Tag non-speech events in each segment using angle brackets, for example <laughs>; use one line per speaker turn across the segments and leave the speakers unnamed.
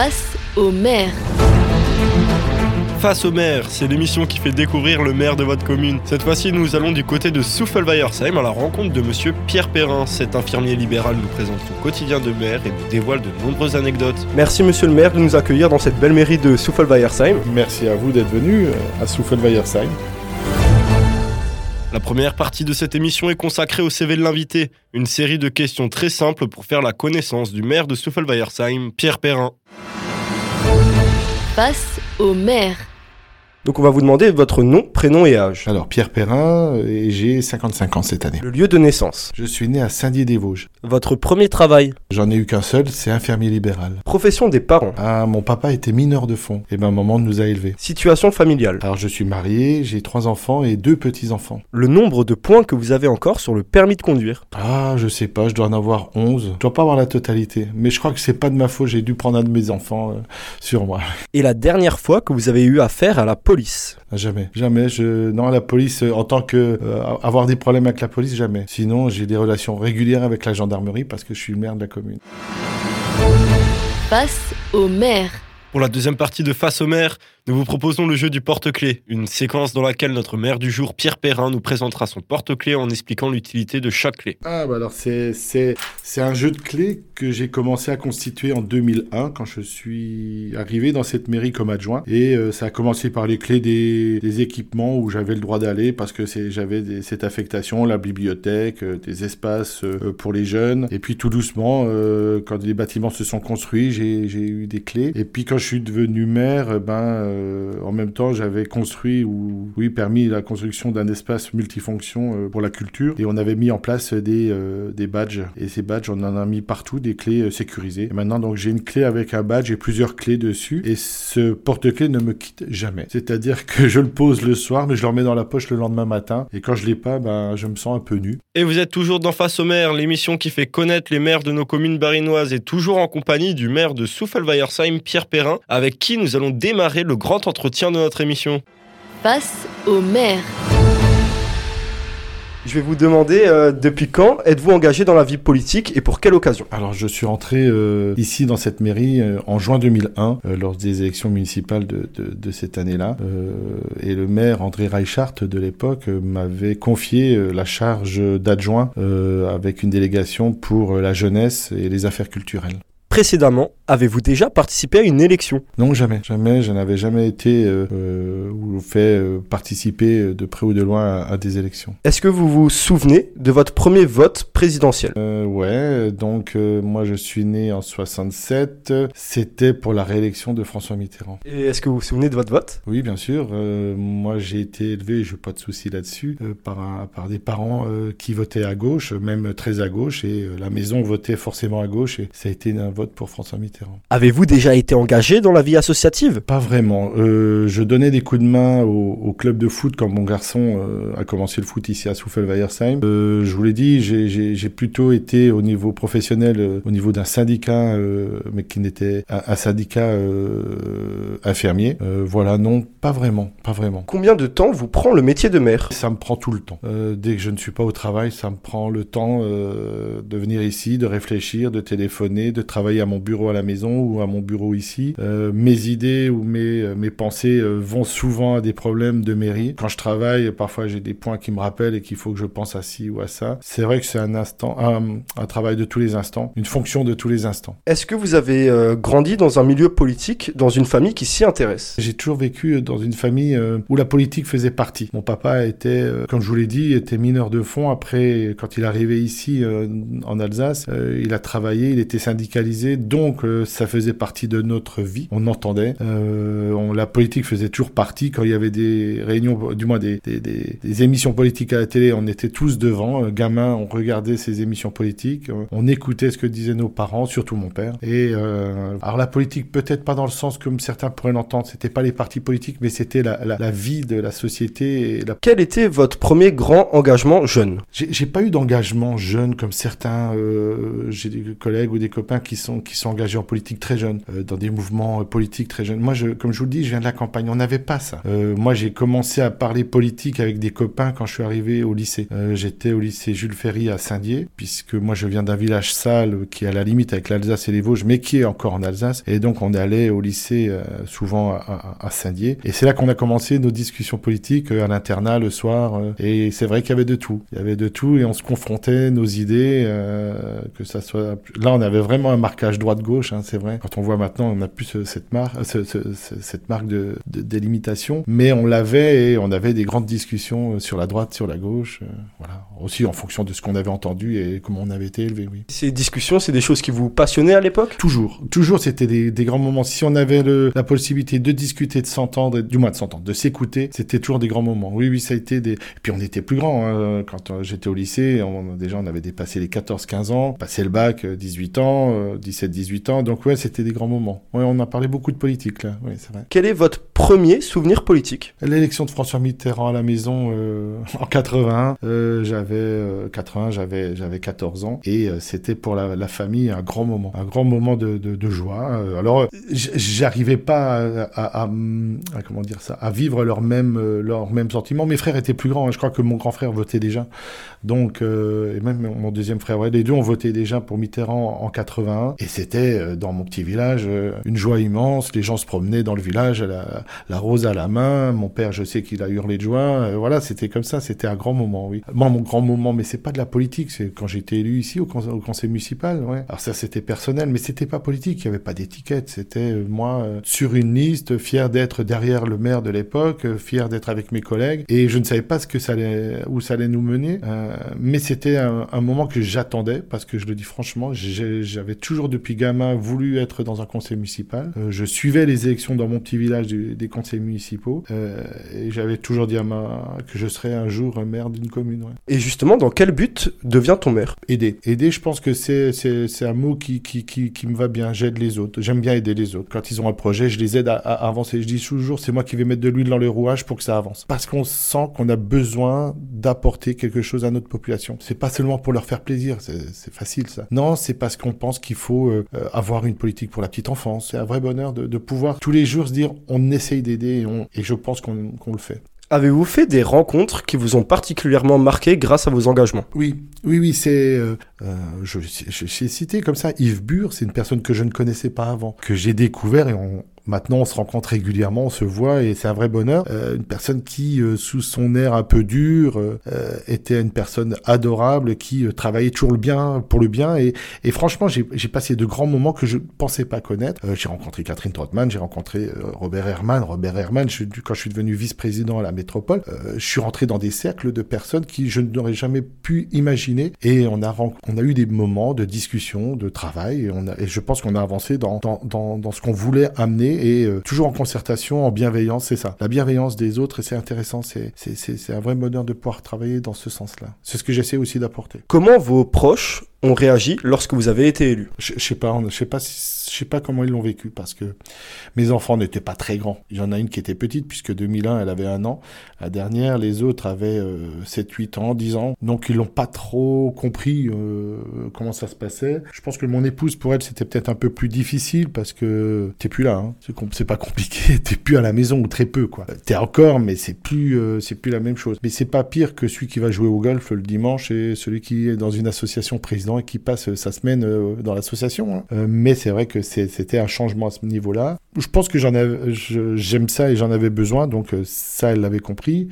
Face au maire.
Face au maire, c'est l'émission qui fait découvrir le maire de votre commune. Cette fois-ci, nous allons du côté de Souffelweiersheim à la rencontre de monsieur Pierre Perrin. Cet infirmier libéral nous présente son quotidien de maire et nous dévoile de nombreuses anecdotes.
Merci monsieur le maire de nous accueillir dans cette belle mairie de Souffelweiersheim.
Merci à vous d'être venu euh, à Souffelweiersheim.
La première partie de cette émission est consacrée au CV de l'invité, une série de questions très simples pour faire la connaissance du maire de Souffelweiersheim, Pierre Perrin.
Face au maire.
Donc on va vous demander votre nom, prénom et âge.
Alors, Pierre Perrin, euh, et j'ai 55 ans cette année.
Le lieu de naissance.
Je suis né à Saint-Dié-des-Vosges.
Votre premier travail?
J'en ai eu qu'un seul, c'est infirmier libéral.
Profession des parents.
Ah, mon papa était mineur de fond, et ma maman nous a élevés.
Situation familiale.
Alors, je suis marié, j'ai trois enfants et deux petits-enfants.
Le nombre de points que vous avez encore sur le permis de conduire?
Ah, je sais pas, je dois en avoir 11. Je dois pas avoir la totalité, mais je crois que c'est pas de ma faute, j'ai dû prendre un de mes enfants euh, sur moi.
Et la dernière fois que vous avez eu affaire à la police?
Ah, Jamais, jamais. Je... Non, la police, euh, en tant que euh, avoir des problèmes avec la police, jamais. Sinon, j'ai des relations régulières avec la gendarmerie parce que je suis le maire de la commune.
Face au maire.
Pour la deuxième partie de Face au maire, nous vous proposons le jeu du porte-clés, une séquence dans laquelle notre maire du jour, Pierre Perrin, nous présentera son porte-clés en expliquant l'utilité de chaque clé.
Ah, bah alors c'est c'est c'est un jeu de clés que j'ai commencé à constituer en 2001 quand je suis arrivé dans cette mairie comme adjoint. Et euh, ça a commencé par les clés des, équipements où j'avais le droit d'aller parce que j'avais cette affectation, la bibliothèque, euh, des espaces euh, pour les jeunes. Et puis tout doucement quand les bâtiments se sont construits j'ai j'ai eu des clés. Et puis quand je suis devenu maire ben euh, en même temps j'avais construit ou oui permis la construction d'un espace multifonction euh, pour la culture. Et on avait mis en place des euh, des badges. Et ces badges on en a mis partout des clés sécurisées. Et maintenant donc j'ai une clé avec un badge et plusieurs clés dessus. Et ce porte-clés ne me quitte jamais. C'est-à-dire que je le pose le soir mais je le remets dans la poche le lendemain matin. Et quand je l'ai pas ben je me sens un peu nu.
Et vous êtes toujours dans Face au maire, l'émission qui fait connaître les maires de nos communes barinoises et toujours en compagnie du maire de Souffelweiersheim, Pierre Perrin, avec qui nous allons démarrer le grand entretien de notre émission.
Face au maire.
Je vais vous demander euh, depuis quand êtes-vous engagé dans la vie politique et pour quelle occasion?
Alors je suis rentré euh, ici dans cette mairie euh, en juin 2001 euh, lors des élections municipales de, de, de cette année-là Euh, et le maire André Reichart de l'époque euh, m'avait confié euh, la charge d'adjoint euh, avec une délégation pour euh, la jeunesse et les affaires culturelles.
Précédemment, avez-vous déjà participé à une élection?
Non, jamais, jamais, je n'avais jamais été euh, euh, ou fait euh, participer de près ou de loin à, à des élections.
Est-ce que vous vous souvenez de votre premier vote présidentiel?
Euh, ouais, donc euh, moi je suis né en 67, c'était pour la réélection de François Mitterrand.
Et est-ce que vous vous souvenez de votre vote?
Oui, bien sûr. Moi, j'ai été élevé, je n'ai pas de souci là-dessus, par, un- par des parents qui votaient à gauche, même très à gauche, et la maison votait forcément à gauche, et ça a été un vote pour François Mitterrand.
Avez-vous déjà été engagé dans la vie associative?
Pas vraiment. Euh, je donnais des coups de main au, au club de foot quand mon garçon euh, a commencé le foot ici à Souffelweiersheim. Euh, je vous l'ai dit, j'ai- plutôt été au niveau professionnel, euh, au niveau d'un syndicat, euh, mais qui n'était un, un syndicat euh, infirmier. Euh, voilà, non, pas vraiment, pas vraiment.
Combien de temps vous prend le métier de maire?
Ça me prend tout le temps. Euh, dès que je ne suis pas au travail, ça me prend le temps euh, de venir ici, de réfléchir, de téléphoner, de travailler à mon bureau à la maison ou à mon bureau ici. Euh, mes idées ou mes, euh, mes pensées euh, vont souvent à des problèmes de mairie. Quand je travaille, parfois j'ai des points qui me rappellent et qu'il faut que je pense à ci ou à ça. C'est vrai que c'est un instant, un, un travail de tous les instants, une fonction de tous les instants.
Est-ce que vous avez euh, grandi dans un milieu politique, dans une famille qui s'y intéresse?
J'ai toujours vécu dans une famille euh, où la politique faisait partie. Mon papa était, comme je vous l'ai dit, était mineur de fond. Après, quand il arrivé ici en Alsace, il a travaillé, il était syndicalisé, donc euh, ça faisait partie de notre vie. On entendait. Euh, on- la politique faisait toujours partie. Quand il y avait des réunions, du moins des, des, des- des émissions politiques à la télé, on était tous devant. Euh, gamins, on regardait ces émissions politiques, on écoutait ce que disaient nos parents, surtout mon père. Et alors la politique, peut-être pas dans le sens comme certains pourraient l'entendre, c'était pas les partis politiques, mais c'était la, la, la vie de la société. Et la...
Quel était votre premier grand engagement jeune?
J'ai pas eu d'engagement jeune comme certains. J'ai des collègues ou des copains qui se qui sont engagés en politique très jeunes, euh, dans des mouvements euh, politiques très jeunes. Moi, comme je vous le dis, je viens de la campagne. On n'avait pas ça. Euh, moi, j'ai commencé à parler politique avec des copains quand je suis arrivé au lycée. J'étais au lycée Jules Ferry à Saint-Dié, puisque moi, je viens d'un village sale qui est à la limite avec l'Alsace et les Vosges, mais qui est encore en Alsace. Et donc, on allait au lycée souvent à, Saint-Dié. Et c'est là qu'on a commencé nos discussions politiques à l'internat le soir. et c'est vrai qu'il y avait de tout. Il y avait de tout et on se confrontait nos idées, que ça soit. Là, on avait vraiment un marquage droite-gauche, hein, c'est vrai. Quand on voit maintenant, on n'a plus ce- cette marque, ce- ce- ce- cette marque de, de délimitation, mais on l'avait et on avait des grandes discussions euh, sur la droite, sur la gauche, euh, voilà. Aussi en fonction de ce qu'on avait entendu et comment on avait été élevé, oui.
Ces discussions, c'est des choses qui vous passionnaient à l'époque?
Toujours, toujours, c'était des, des grands moments. Si on avait le, la possibilité de discuter, de s'entendre, du moins de s'entendre, de s'écouter, c'était toujours des grands moments. Oui, oui, ça a été des. Et puis on était plus grands. hein. Quand euh, j'étais au lycée, on, déjà on avait dépassé les 14-15 ans, passé le bac, euh, 18 ans, euh, 17-18 ans. Donc ouais, c'était des grands moments. Ouais, on a parlé beaucoup de politique là. Oui, c'est vrai.
Quel est votre premier souvenir politique?
L'élection de François Mitterrand à la maison euh, <laughs> en 81, euh, j'avais euh, 80, j'avais j'avais 14 ans et euh, c'était pour la, famille un grand moment, un grand moment de, de, joie. Euh, alors euh, j'arrivais pas à, à, comment dire ça, à vivre leur même euh, leur même sentiment. Mes frères étaient plus grands, hein. je crois que mon grand frère votait déjà, donc euh, et même mon deuxième frère, les deux ont voté déjà pour Mitterrand en 81 et c'était euh, dans mon petit village euh, une joie immense. Les gens se promenaient dans le village la, rose à la main. Mon père, je sais qu'il a hurlé de joie. Euh, voilà, c'était comme ça. C'était un grand moment, oui. Moi, mon grand moment, mais c'est pas de la politique. C'est quand été élu ici au, con- au conseil municipal. Ouais. Alors ça, c'était personnel, mais c'était pas politique. Il y avait pas d'étiquette. C'était euh, moi euh, sur une liste, fier d'être derrière le maire de l'époque, euh, fier d'être avec mes collègues. Et je ne savais pas ce que ça allait, où ça allait nous mener. Euh, mais c'était un, moment que j'attendais parce que je le dis franchement, j'avais toujours depuis gamin voulu être dans un conseil municipal. Je suivais les élections dans mon petit village des conseils municipaux et j'avais toujours dit à ma que je serais un jour maire d'une commune. ouais.
Et justement, dans quel but devient ton maire?
Aider. Aider, je pense que c'est un mot qui me va bien. J'aide les autres. J'aime bien aider les autres. Quand ils ont un projet, je les aide à, avancer. Je dis toujours, c'est moi qui vais mettre de l'huile dans le rouage pour que ça avance. Parce qu'on sent qu'on a besoin d'apporter quelque chose à notre population. C'est pas seulement pour leur faire plaisir. C'est facile ça. Non, c'est parce qu'on pense qu'il faut euh, euh, avoir une politique pour la petite enfance. C'est un vrai bonheur de, pouvoir tous les jours se dire, on essaye d'aider et, on- et je pense qu'on le fait.
Avez-vous fait des rencontres qui vous ont particulièrement marqué grâce à vos engagements?
Oui, oui, oui, c'est. euh, euh, je, cité comme ça Yves Bure, c'est une personne que je ne connaissais pas avant, que j'ai découvert et on. Maintenant, on se rencontre régulièrement, on se voit et c'est un vrai bonheur. Euh, une personne qui, euh, sous son air un peu dur, euh, euh, était une personne adorable, qui euh, travaillait toujours le bien pour le bien. Et, et franchement, j'ai passé de grands moments que je pensais pas connaître. Euh, j'ai rencontré Catherine Trottmann, j'ai rencontré Robert Herman. Robert Herman, je, quand je suis devenu vice-président à la métropole, je suis rentré dans des cercles de personnes qui je n'aurais jamais pu imaginer. Et on a, on a eu des moments de discussion, de travail. Et, on a, et je pense qu'on a avancé dans, dans, dans, dans ce qu'on voulait amener et euh, toujours en concertation, en bienveillance, c'est ça. La bienveillance des autres, et c'est intéressant. C'est c'est- c'est- c'est un vrai bonheur de pouvoir travailler dans ce sens-là. C'est ce que j'essaie aussi d'apporter.
Comment vos proches ont réagi lorsque vous avez été élu
Je, je sais pas, on- je sais pas, je sais pas comment ils l'ont vécu parce que mes enfants n'étaient pas très grands. Il y en a une qui était petite puisque 2001 elle avait un an. La dernière, les autres avaient euh, 7, 8 ans, 10 ans. Donc ils l'ont pas trop compris euh, comment ça se passait. Je pense que mon épouse pour elle c'était peut-être un peu plus difficile parce que t'es plus là. Hein. C'est pas compliqué. <laughs> T'es plus à la maison ou très peu quoi. T'es encore, mais c'est plus, euh, c'est plus la même chose. Mais c'est pas pire que celui qui va jouer au golf le dimanche et celui qui est dans une association et qui passe euh, sa semaine euh, dans l'association. hein. Euh, mais c'est vrai que c'était un changement à ce niveau-là. Je pense que j'aime ça et j'en avais besoin, donc ça elle l'avait compris.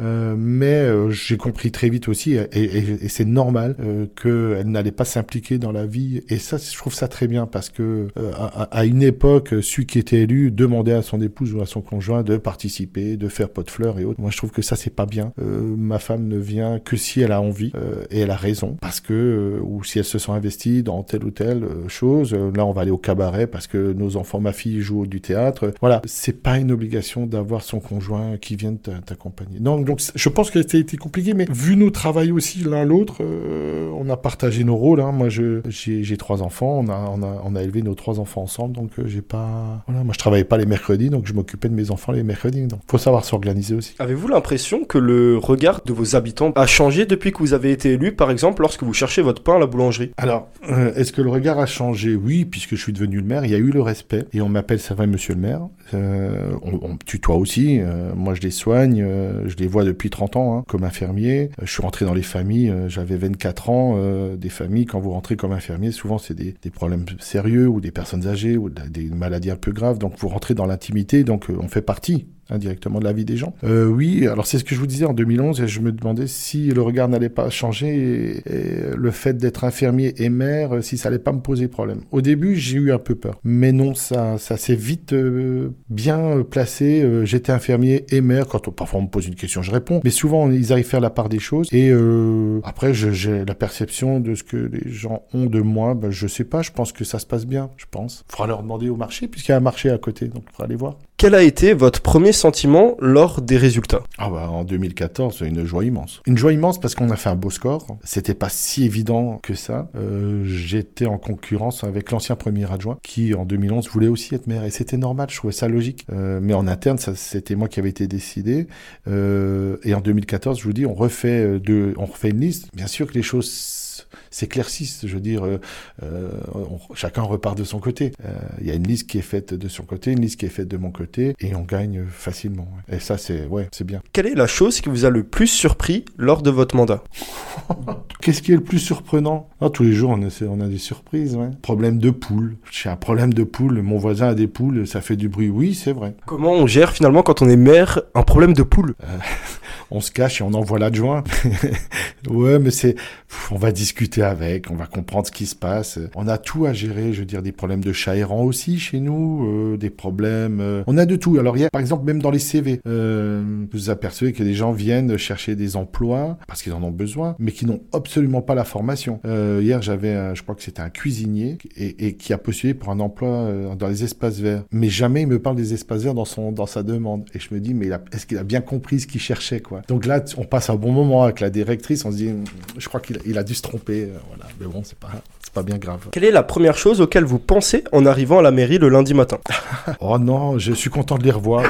Euh, mais euh, j'ai compris très vite aussi, et, et- et c'est normal euh, qu'elle n'allait pas s'impliquer dans la vie. Et ça, je trouve ça très bien parce que euh, à, à une époque, celui qui était élu demandait à son épouse ou à son conjoint de participer, de faire pot de fleurs et autres. Moi, je trouve que ça, c'est pas bien. Euh, ma femme ne vient que si elle a envie et elle a raison, parce que ou si elle se sent investie dans telle ou telle chose. Là, on va aller au cabaret parce que nos enfants, ma fille joue du théâtre. Voilà, c'est pas une obligation d'avoir son conjoint qui t'a- t'accompagner. Donc, Donc je pense que ça a été compliqué, mais vu nos travail aussi l'un l'autre, euh, on a partagé nos rôles. Hein. Moi, j'ai, trois enfants, on a, on, a, on a élevé nos trois enfants ensemble, donc euh, j'ai pas. Voilà, moi je travaillais pas les mercredis, donc je m'occupais de mes enfants les mercredis. Donc faut savoir s'organiser aussi.
Avez-vous l'impression que le regard de vos habitants a changé depuis que vous avez été élu, par exemple, lorsque vous cherchez votre pain à la boulangerie?
Alors, euh, est-ce que le regard a changé? Oui, puisque je suis devenu le maire, il y a eu le respect et on m'appelle ça va monsieur le maire. on, on me tutoie aussi. moi, je les soigne, je les vois depuis 30 ans hein, comme infirmier. je suis rentré dans les familles, euh, j'avais 24 ans, euh, des familles, quand vous rentrez comme infirmier, souvent c'est des, problèmes sérieux ou des personnes âgées ou des maladies un peu graves, donc vous rentrez dans l'intimité, donc euh, on fait partie indirectement de la vie des gens. Euh, oui, alors c'est ce que je vous disais en 2011, et je me demandais si le regard n'allait pas changer, et, le fait d'être infirmier et maire, si ça allait pas me poser problème. Au début, j'ai eu un peu peur, mais non, ça, ça s'est vite euh, bien placé. Euh, j'étais infirmier et maire. Quand on, parfois on me pose une question, je réponds, mais souvent ils arrivent à faire la part des choses. Et euh, après, j'ai la perception de ce que les gens ont de moi. Ben, je sais pas, je pense que ça se passe bien, je pense. Faudra leur demander au marché, puisqu'il y a un marché à côté, donc faudra aller voir.
Quel a été votre premier sentiment lors des résultats?
Ah bah en 2014, une joie immense. Une joie immense parce qu'on a fait un beau score. C'était pas si évident que ça. Euh, J'étais en concurrence avec l'ancien premier adjoint qui en 2011 voulait aussi être maire et c'était normal. Je trouvais ça logique. Euh, mais en interne, c'était moi qui avait été décidé. Euh, et en 2014, je vous dis, on refait euh, de, on refait une liste. Bien sûr que les choses s'éclaircissent. Je veux dire, euh, euh, chacun repart de son côté. Euh, il y a une liste qui est faite de son côté, une liste qui est faite de mon côté, et on gagne facilement. Et ça, c'est ouais, c'est bien.
Quelle est la chose qui vous a le plus surpris lors de votre mandat? <laughs>
Qu'est-ce qui est le plus surprenant? Ah, Tous les jours, on a, on a des surprises. Ouais. Problème de poule. J'ai un problème de poule. Mon voisin a des poules, ça fait du bruit. Oui, c'est vrai.
Comment on gère finalement quand on est maire un problème de poule?
On se cache et on envoie l'adjoint. <laughs> ouais, mais c'est, on va discuter avec, on va comprendre ce qui se passe. On a tout à gérer, je veux dire, des problèmes de chat errant aussi chez nous, euh, des problèmes. Euh, on a de tout. Alors, il y a, par exemple, même dans les CV, euh, vous apercevez que des gens viennent chercher des emplois parce qu'ils en ont besoin, mais qui n'ont absolument pas la formation. Euh, hier, j'avais, je crois que c'était un cuisinier et, et, qui a postulé pour un emploi euh, dans les espaces verts. Mais jamais il me parle des espaces verts dans son, dans sa demande. Et je me dis, mais est-ce qu'il a bien compris ce qu'il cherchait, quoi? Donc là, on passe un bon moment avec la directrice. On se dit, je crois qu'il il a dû se tromper. Euh, voilà. Mais bon, c'est pas, c'est pas bien grave.
Quelle est la première chose auquel vous pensez en arrivant à la mairie le lundi matin? <laughs>
Oh non, je suis content de les revoir.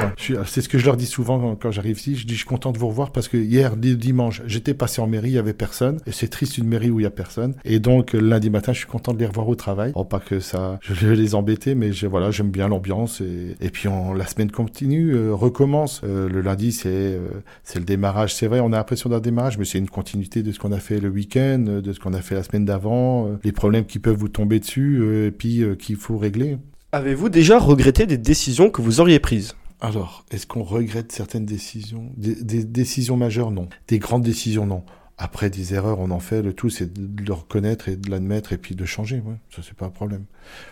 C'est ce que je leur dis souvent quand, j'arrive ici. Je dis, je suis content de vous revoir parce que hier, dimanche, j'étais passé en mairie, il y avait personne. Et c'est triste une mairie où il y a personne. Et donc, lundi matin, je suis content de les revoir au travail. Oh, pas que ça, je vais les embêter, mais voilà, j'aime bien l'ambiance. Et, et puis, on, la semaine continue, euh, recommence. Euh, le lundi, c'est c'est le démarrage. C'est vrai, on a l'impression d'un démarrage, mais c'est une continuité de ce qu'on a fait le week-end, de ce qu'on a fait la semaine d'avant, euh, les problèmes qui peuvent vous tomber dessus, euh, et puis euh, qu'il faut régler.
Avez-vous déjà regretté des décisions que vous auriez prises?
Alors, est-ce qu'on regrette certaines décisions? Des, décisions majeures, non. Des grandes décisions, non. Après, des erreurs, on en fait. Le tout, c'est de le reconnaître et de l'admettre et puis de changer. Ouais. Ça, c'est pas un problème.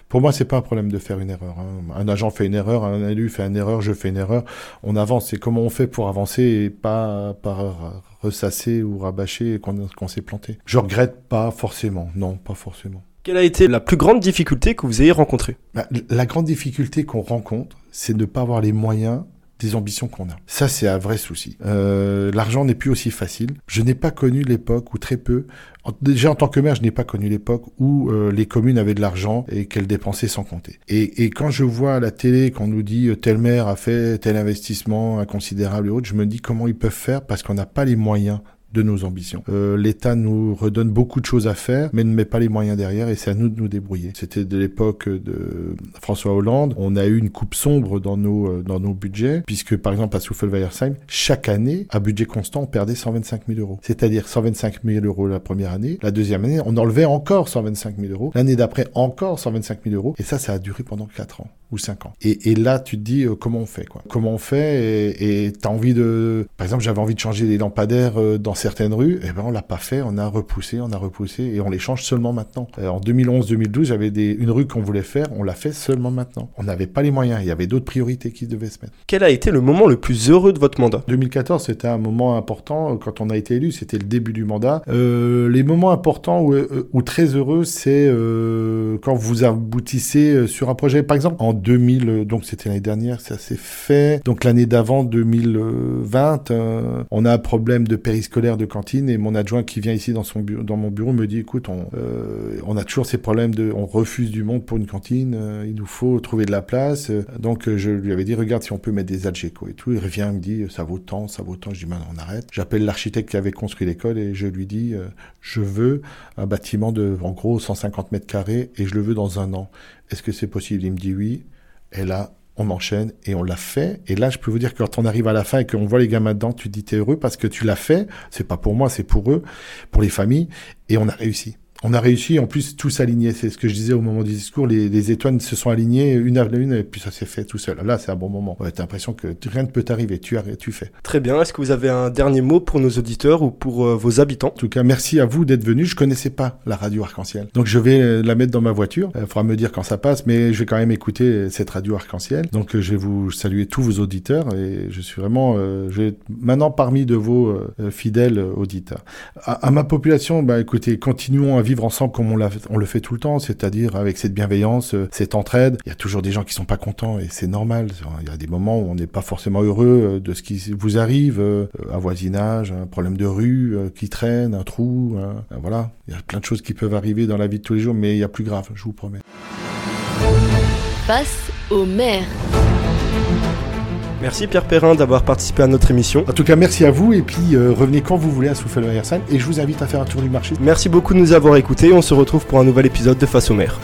Pour moi, c'est pas un problème de faire une erreur. Hein. Un agent fait une erreur, un élu fait une erreur, je fais une erreur. On avance. C'est comment on fait pour avancer et pas par ressasser ou rabâcher qu'on s'est planté. Je regrette pas forcément. Non, pas forcément.
Quelle a été la plus grande difficulté que vous ayez rencontrée?
Bah, La grande difficulté qu'on rencontre, c'est de ne pas avoir les moyens des ambitions qu'on a. Ça, c'est un vrai souci. Euh, L'argent n'est plus aussi facile. Je n'ai pas connu l'époque, ou très peu, déjà en tant que maire, je n'ai pas connu l'époque où euh, les communes avaient de l'argent et qu'elles dépensaient sans compter. Et, et, quand je vois à la télé qu'on nous dit euh, tel maire a fait tel investissement inconsidérable et autres, je me dis comment ils peuvent faire parce qu'on n'a pas les moyens de nos ambitions. Euh, L'État nous redonne beaucoup de choses à faire, mais ne met pas les moyens derrière, et c'est à nous de nous débrouiller. C'était de l'époque de François Hollande. On a eu une coupe sombre dans nos euh, dans nos budgets, puisque par exemple à Souffel-Weiersheim, chaque année, à budget constant, on perdait 125 000 euros. C'est-à-dire 125 000 euros la première année. La deuxième année, on enlevait encore 125 000 euros. L'année d'après, encore 125 000 euros. Et ça, ça a duré pendant 4 ans ou 5 ans. Et, là, tu te dis euh, comment on fait quoi? Comment on fait? Et t'as envie de, par exemple, j'avais envie de changer les lampadaires dans certaines rues, eh ben on l'a pas fait, on a repoussé, on a repoussé et on les change seulement maintenant. Euh, en 2011-2012, j'avais des, une rue qu'on voulait faire, on l'a fait seulement maintenant. On n'avait pas les moyens, il y avait d'autres priorités qui devaient se mettre.
Quel a été le moment le plus heureux de votre mandat?
2014, c'était un moment important quand on a été élu, c'était le début du mandat. Euh, les moments importants ou, euh, ou très heureux, c'est euh, quand vous aboutissez euh, sur un projet. Par exemple, en 2000, euh, donc c'était l'année dernière, ça s'est fait. Donc l'année d'avant, 2020, euh, on a un problème de périscolaire de cantine et mon adjoint qui vient ici dans, son dans mon bureau me dit, écoute, on, euh, on a toujours ces problèmes de, on refuse du monde pour une cantine, euh, il nous faut trouver de la place. Euh, donc je lui avais dit, regarde si on peut mettre des algéco et tout. Il revient, il me dit, ça vaut tant, ça vaut tant. Je dis, maintenant on arrête. J'appelle l'architecte qui avait construit l'école et je lui dis, je veux un bâtiment de, en gros, 150 mètres carrés et je le veux dans un an. Est-ce que c'est possible? Il me dit oui. Et là, on enchaîne et on l'a fait. Et là, je peux vous dire que quand on arrive à la fin et qu'on voit les gamins dedans, tu te dis t'es heureux parce que tu l'as fait. C'est pas pour moi, c'est pour eux, pour les familles. Et on a réussi. On a réussi, en plus, tout s'aligner. C'est ce que je disais au moment du discours. Les, les étoiles se sont alignées une à l'une et puis ça s'est fait tout seul. Là, c'est un bon moment. Ouais, t'as l'impression que rien ne peut t'arriver. Tu fais.
Très bien. Est-ce que vous avez un dernier mot pour nos auditeurs ou pour euh, vos habitants?
En tout cas, merci à vous d'être venus. Je connaissais pas la radio arc-en-ciel. Donc, je vais euh, la mettre dans ma voiture. Il faudra me dire quand ça passe, mais je vais quand même écouter euh, cette radio arc-en-ciel. Donc, euh, je vais vous saluer tous vos auditeurs et je suis vraiment, euh, je vais être maintenant parmi de vos euh, fidèles euh, auditeurs. À, à ma population, bah, écoutez, continuons à vivre ensemble comme on, le fait tout le temps, c'est-à-dire avec cette bienveillance, euh, cette entraide. Il y a toujours des gens qui sont pas contents et c'est normal. Il y a des moments où on n'est pas forcément heureux euh, de ce qui vous arrive, euh, un voisinage, un problème de rue qui traîne, un trou, un- un- voilà. Il y a plein de choses qui peuvent arriver dans la vie de tous les jours, mais il y a plus grave, je vous promets.
Face au maire.
Merci Pierre Perrin d'avoir participé à notre émission.
En tout cas, merci à vous et puis euh, revenez quand vous voulez à Souffle et je vous invite à faire un tour du marché.
Merci beaucoup de nous avoir écoutés. On se retrouve pour un nouvel épisode de Face au maire.